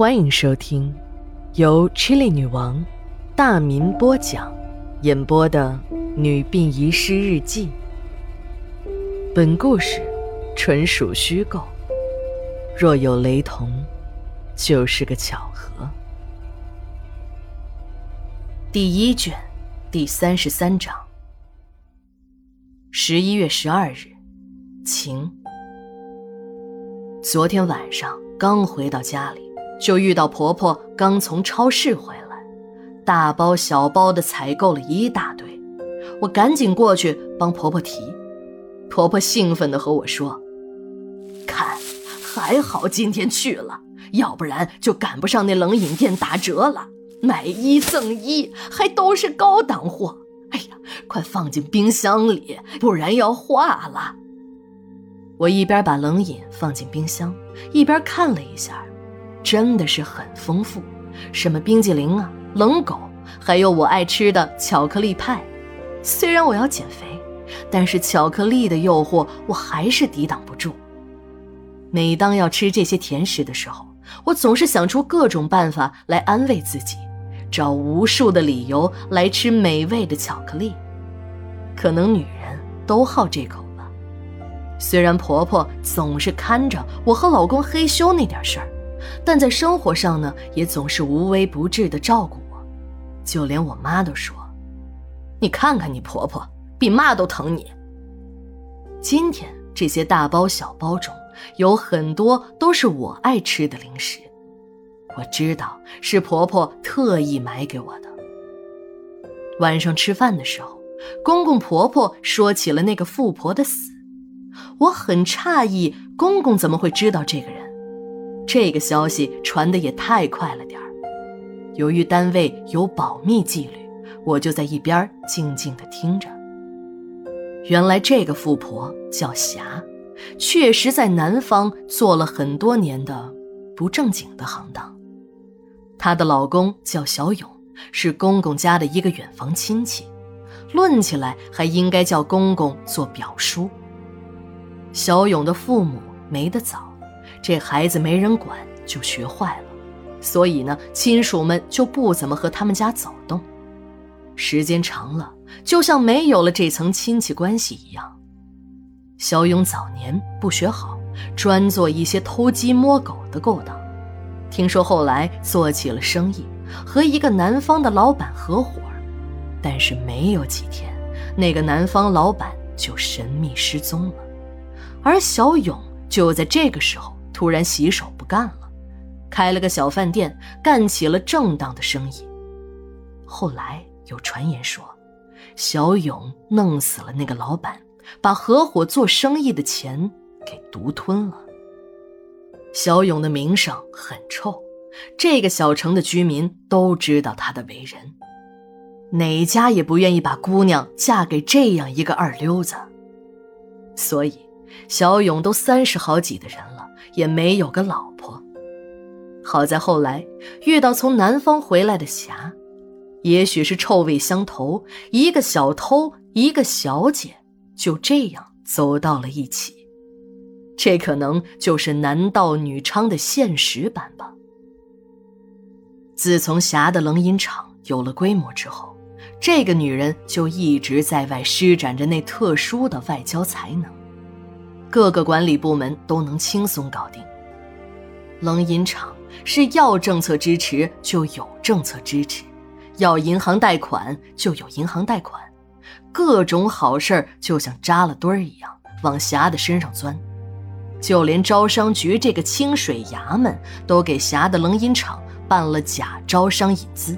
欢迎收听由 Chili 女王大民播讲、演播的《女病遗失日记》。本故事纯属虚构，若有雷同，就是个巧合。第一卷第三十三章。十一月十二日，晴。昨天晚上刚回到家里。就遇到婆婆刚从超市回来，大包小包的采购了一大堆，我赶紧过去帮婆婆提。婆婆兴奋地和我说：“看，还好今天去了，要不然就赶不上那冷饮店打折了，买一赠一，还都是高档货。哎呀，快放进冰箱里，不然要化了。”我一边把冷饮放进冰箱，一边看了一下。真的是很丰富，什么冰激凌啊、冷狗，还有我爱吃的巧克力派。虽然我要减肥，但是巧克力的诱惑我还是抵挡不住。每当要吃这些甜食的时候，我总是想出各种办法来安慰自己，找无数的理由来吃美味的巧克力。可能女人都好这口吧。虽然婆婆总是看着我和老公嘿咻那点事儿。但在生活上呢，也总是无微不至的照顾我，就连我妈都说：“你看看你婆婆，比妈都疼你。”今天这些大包小包中有很多都是我爱吃的零食，我知道是婆婆特意买给我的。晚上吃饭的时候，公公婆婆说起了那个富婆的死，我很诧异，公公怎么会知道这个人？这个消息传的也太快了点儿，由于单位有保密纪律，我就在一边静静的听着。原来这个富婆叫霞，确实在南方做了很多年的不正经的行当。她的老公叫小勇，是公公家的一个远房亲戚，论起来还应该叫公公做表叔。小勇的父母没得早。这孩子没人管，就学坏了，所以呢，亲属们就不怎么和他们家走动。时间长了，就像没有了这层亲戚关系一样。小勇早年不学好，专做一些偷鸡摸狗的勾当。听说后来做起了生意，和一个南方的老板合伙，但是没有几天，那个南方老板就神秘失踪了，而小勇就在这个时候。突然洗手不干了，开了个小饭店，干起了正当的生意。后来有传言说，小勇弄死了那个老板，把合伙做生意的钱给独吞了。小勇的名声很臭，这个小城的居民都知道他的为人，哪家也不愿意把姑娘嫁给这样一个二流子。所以，小勇都三十好几的人了。也没有个老婆，好在后来遇到从南方回来的霞，也许是臭味相投，一个小偷，一个小姐，就这样走到了一起。这可能就是男盗女娼的现实版吧。自从霞的冷饮厂有了规模之后，这个女人就一直在外施展着那特殊的外交才能。各个管理部门都能轻松搞定。冷饮厂是要政策支持就有政策支持，要银行贷款就有银行贷款，各种好事儿就像扎了堆儿一样往霞的身上钻，就连招商局这个清水衙门都给霞的冷饮厂办了假招商引资，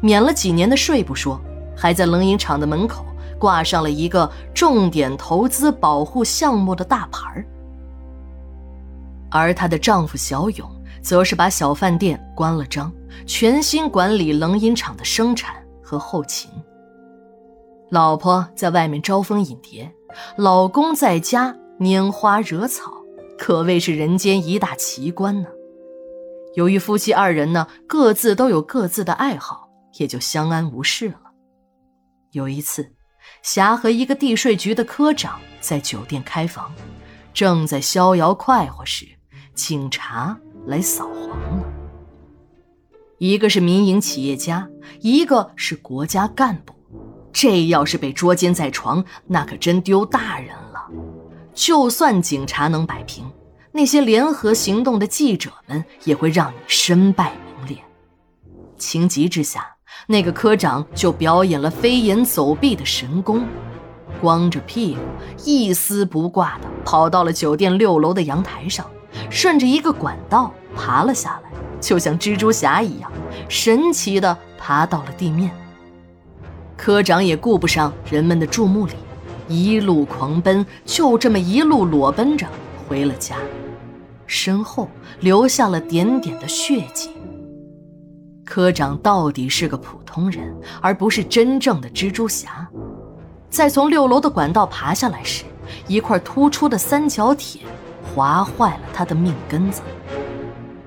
免了几年的税不说，还在冷饮厂的门口。挂上了一个重点投资保护项目的大牌儿，而她的丈夫小勇则是把小饭店关了张，全心管理冷饮厂的生产和后勤。老婆在外面招蜂引蝶，老公在家拈花惹草，可谓是人间一大奇观呢。由于夫妻二人呢各自都有各自的爱好，也就相安无事了。有一次。霞和一个地税局的科长在酒店开房，正在逍遥快活时，警察来扫黄了。一个是民营企业家，一个是国家干部。这要是被捉奸在床，那可真丢大人了。就算警察能摆平，那些联合行动的记者们也会让你身败名裂。情急之下，那个科长就表演了飞檐走壁的神功，光着屁股，一丝不挂的跑到了酒店六楼的阳台上，顺着一个管道爬了下来，就像蜘蛛侠一样，神奇的爬到了地面。科长也顾不上人们的注目礼，一路狂奔，就这么一路裸奔着回了家，身后留下了点点的血迹。科长到底是个普通人，而不是真正的蜘蛛侠。在从六楼的管道爬下来时，一块突出的三角铁划坏了他的命根子。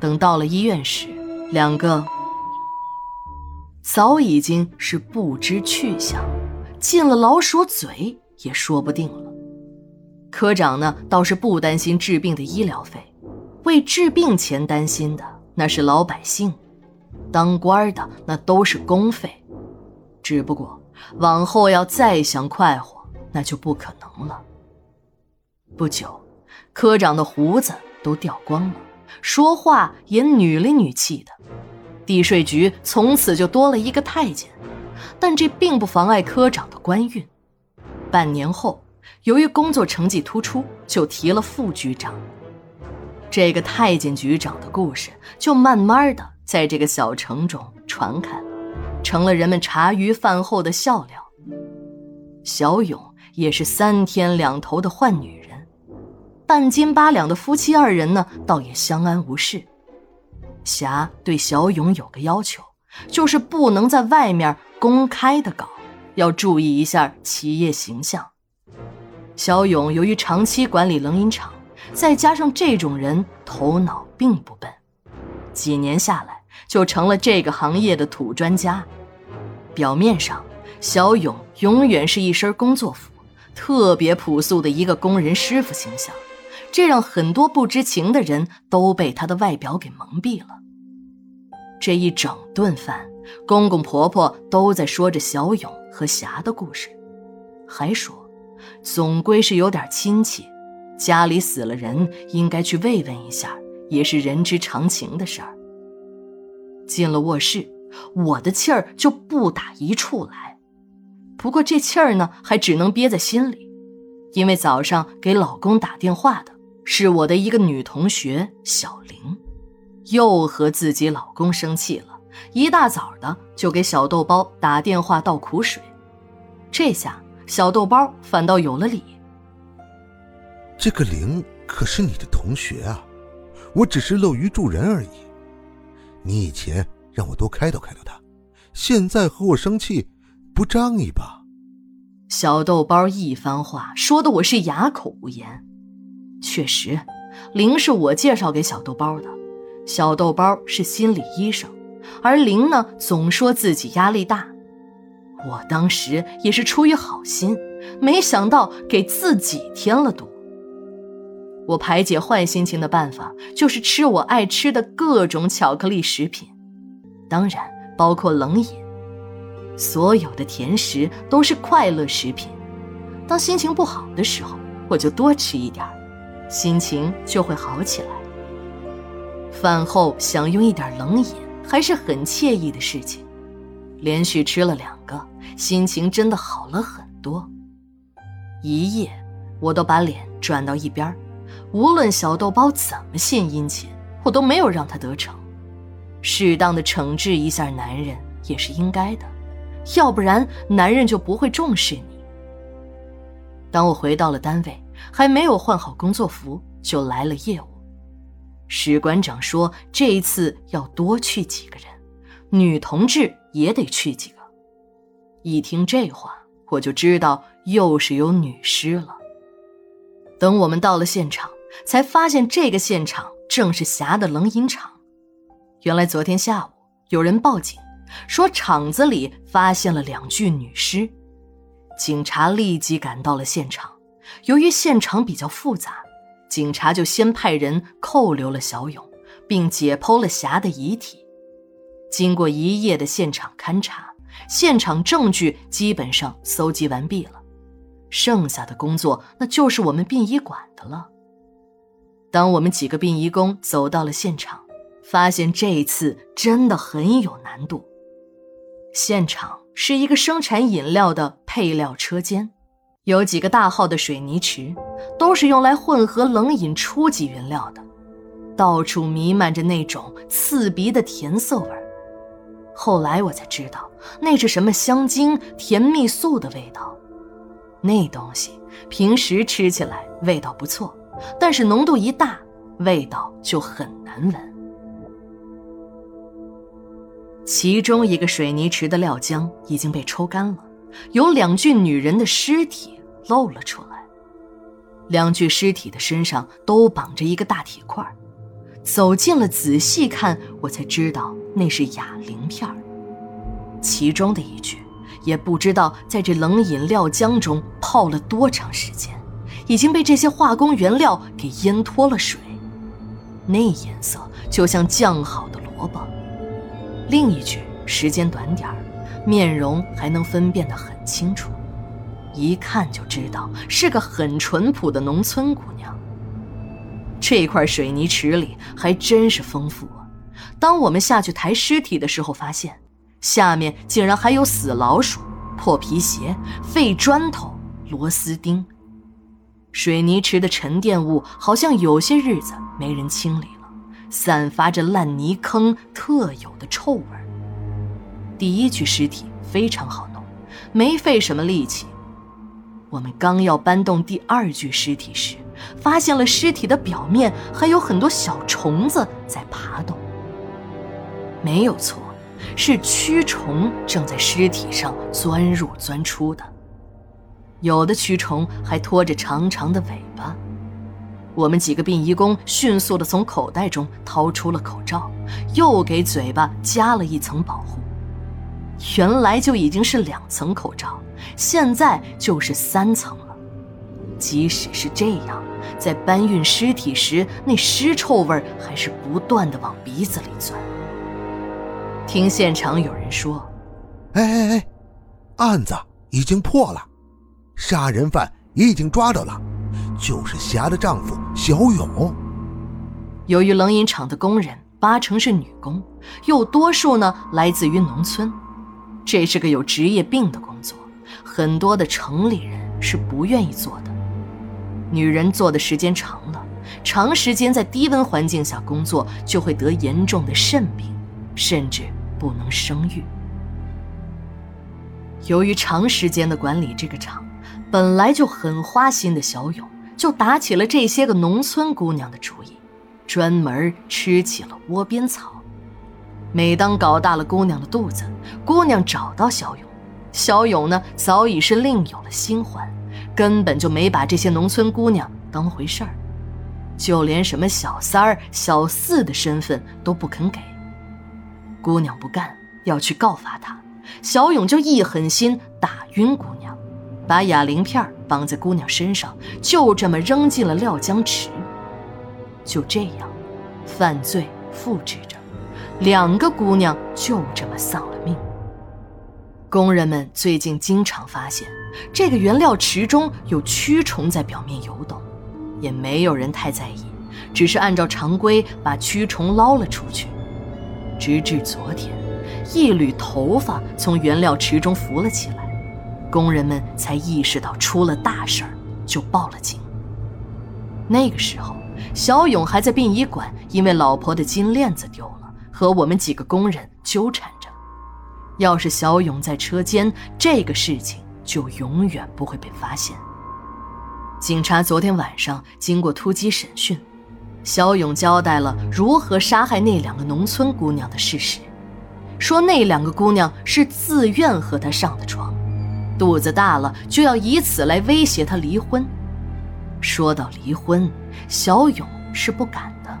等到了医院时，两个。早已经是不知去向，进了老鼠嘴也说不定了。科长呢，倒是不担心治病的医疗费，为治病钱担心的那是老百姓，当官的那都是公费。只不过往后要再想快活，那就不可能了。不久，科长的胡子都掉光了，说话也女里女气的。地税局从此就多了一个太监，但这并不妨碍科长的官运。半年后，由于工作成绩突出，就提了副局长。这个太监局长的故事就慢慢的在这个小城中传开了，成了人们茶余饭后的笑料。小勇也是三天两头的换女人，半斤八两的夫妻二人呢，倒也相安无事。霞对小勇有个要求，就是不能在外面公开的搞，要注意一下企业形象。小勇由于长期管理冷饮厂，再加上这种人头脑并不笨，几年下来就成了这个行业的土专家。表面上，小勇永远是一身工作服，特别朴素的一个工人师傅形象。这让很多不知情的人都被他的外表给蒙蔽了。这一整顿饭，公公婆婆都在说着小勇和霞的故事，还说，总归是有点亲戚，家里死了人，应该去慰问一下，也是人之常情的事儿。进了卧室，我的气儿就不打一处来，不过这气儿呢，还只能憋在心里，因为早上给老公打电话的。是我的一个女同学小玲，又和自己老公生气了，一大早的就给小豆包打电话倒苦水，这下小豆包反倒有了理。这个玲可是你的同学啊，我只是乐于助人而已。你以前让我多开导开导他，现在和我生气，不仗义吧？小豆包一番话说的我是哑口无言。确实，玲是我介绍给小豆包的。小豆包是心理医生，而玲呢，总说自己压力大。我当时也是出于好心，没想到给自己添了堵。我排解坏心情的办法就是吃我爱吃的各种巧克力食品，当然包括冷饮。所有的甜食都是快乐食品。当心情不好的时候，我就多吃一点。心情就会好起来。饭后享用一点冷饮还是很惬意的事情，连续吃了两个，心情真的好了很多。一夜，我都把脸转到一边无论小豆包怎么献殷勤，我都没有让他得逞。适当的惩治一下男人也是应该的，要不然男人就不会重视你。当我回到了单位。还没有换好工作服，就来了业务。史馆长说：“这一次要多去几个人，女同志也得去几个。”一听这话，我就知道又是有女尸了。等我们到了现场，才发现这个现场正是霞的冷饮厂。原来昨天下午有人报警，说厂子里发现了两具女尸，警察立即赶到了现场。由于现场比较复杂，警察就先派人扣留了小勇，并解剖了霞的遗体。经过一夜的现场勘查，现场证据基本上搜集完毕了，剩下的工作那就是我们殡仪馆的了。当我们几个殡仪工走到了现场，发现这一次真的很有难度。现场是一个生产饮料的配料车间，有几个大号的水泥池，都是用来混合冷饮初级原料的，到处弥漫着那种刺鼻的甜涩味儿。后来我才知道，那是什么香精、甜蜜素的味道。那东西平时吃起来味道不错，但是浓度一大，味道就很难闻。其中一个水泥池的料浆已经被抽干了，有两具女人的尸体露了出来。两具尸体的身上都绑着一个大铁块，走近了仔细看，我才知道。那是哑铃片其中的一具也不知道在这冷饮料浆中泡了多长时间，已经被这些化工原料给淹脱了水，那颜色就像酱好的萝卜。另一具时间短点儿，面容还能分辨得很清楚，一看就知道是个很淳朴的农村姑娘。这块水泥池里还真是丰富啊。当我们下去抬尸体的时候，发现下面竟然还有死老鼠、破皮鞋、废砖头、螺丝钉。水泥池的沉淀物好像有些日子没人清理了，散发着烂泥坑特有的臭味。第一具尸体非常好弄，没费什么力气。我们刚要搬动第二具尸体时，发现了尸体的表面还有很多小虫子在爬动。没有错，是蛆虫正在尸体上钻入钻出的，有的蛆虫还拖着长长的尾巴。我们几个殡仪工迅速地从口袋中掏出了口罩，又给嘴巴加了一层保护。原来就已经是两层口罩，现在就是三层了。即使是这样，在搬运尸体时，那尸臭味还是不断地往鼻子里钻。听现场有人说：“哎哎哎，案子已经破了，杀人犯也已经抓到了，就是霞的丈夫小勇。由于冷饮厂的工人八成是女工，又多数呢来自于农村，这是个有职业病的工作，很多的城里人是不愿意做的。女人做的时间长了，长时间在低温环境下工作，就会得严重的肾病，甚至……”不能生育。由于长时间的管理这个厂，本来就很花心的小勇，就打起了这些个农村姑娘的主意，专门吃起了窝边草。每当搞大了姑娘的肚子，姑娘找到小勇，小勇呢早已是另有了新欢，根本就没把这些农村姑娘当回事儿，就连什么小三儿、小四的身份都不肯给。姑娘不干，要去告发他，小勇就一狠心打晕姑娘，把哑铃片绑在姑娘身上，就这么扔进了料浆池。就这样，犯罪复制着，两个姑娘就这么丧了命。工人们最近经常发现，这个原料池中有蛆虫在表面游动，也没有人太在意，只是按照常规把蛆虫捞了出去。直至昨天，一缕头发从原料池中浮了起来，工人们才意识到出了大事儿，就报了警。那个时候，小勇还在殡仪馆，因为老婆的金链子丢了，和我们几个工人纠缠着。要是小勇在车间，这个事情就永远不会被发现。警察昨天晚上经过突击审讯。小勇交代了如何杀害那两个农村姑娘的事实，说那两个姑娘是自愿和他上的床，肚子大了就要以此来威胁他离婚。说到离婚，小勇是不敢的，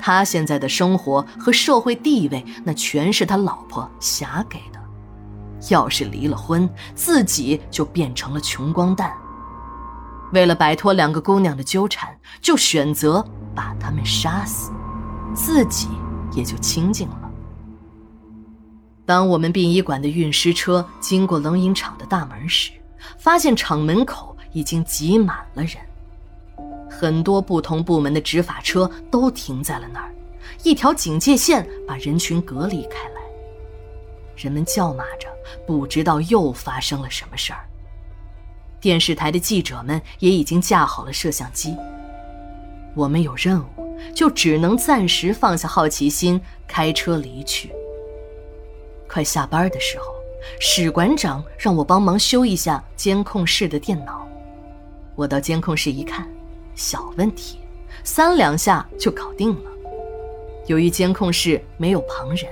他现在的生活和社会地位那全是他老婆霞给的，要是离了婚，自己就变成了穷光蛋。为了摆脱两个姑娘的纠缠，就选择把她们杀死，自己也就清静了。当我们殡仪馆的运尸车经过冷饮厂的大门时，发现厂门口已经挤满了人，很多不同部门的执法车都停在了那儿，一条警戒线把人群隔离开来。人们叫骂着，不知道又发生了什么事儿。电视台的记者们也已经架好了摄像机。我们有任务，就只能暂时放下好奇心，开车离去。快下班的时候，史馆长让我帮忙修一下监控室的电脑。我到监控室一看，小问题，三两下就搞定了。由于监控室没有旁人，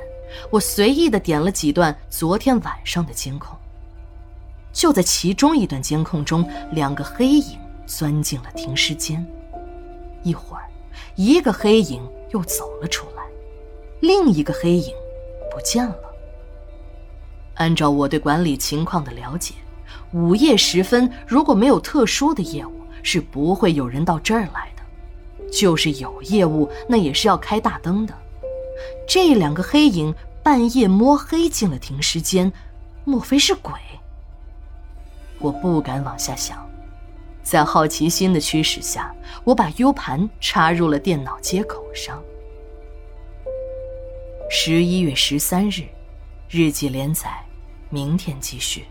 我随意的点了几段昨天晚上的监控。就在其中一段监控中，两个黑影钻进了停尸间。一会儿，一个黑影又走了出来，另一个黑影不见了。按照我对管理情况的了解，午夜时分如果没有特殊的业务，是不会有人到这儿来的。就是有业务，那也是要开大灯的。这两个黑影半夜摸黑进了停尸间，莫非是鬼？我不敢往下想，在好奇心的驱使下，我把 U 盘插入了电脑接口上。十一月十三日。日记连载，明天继续。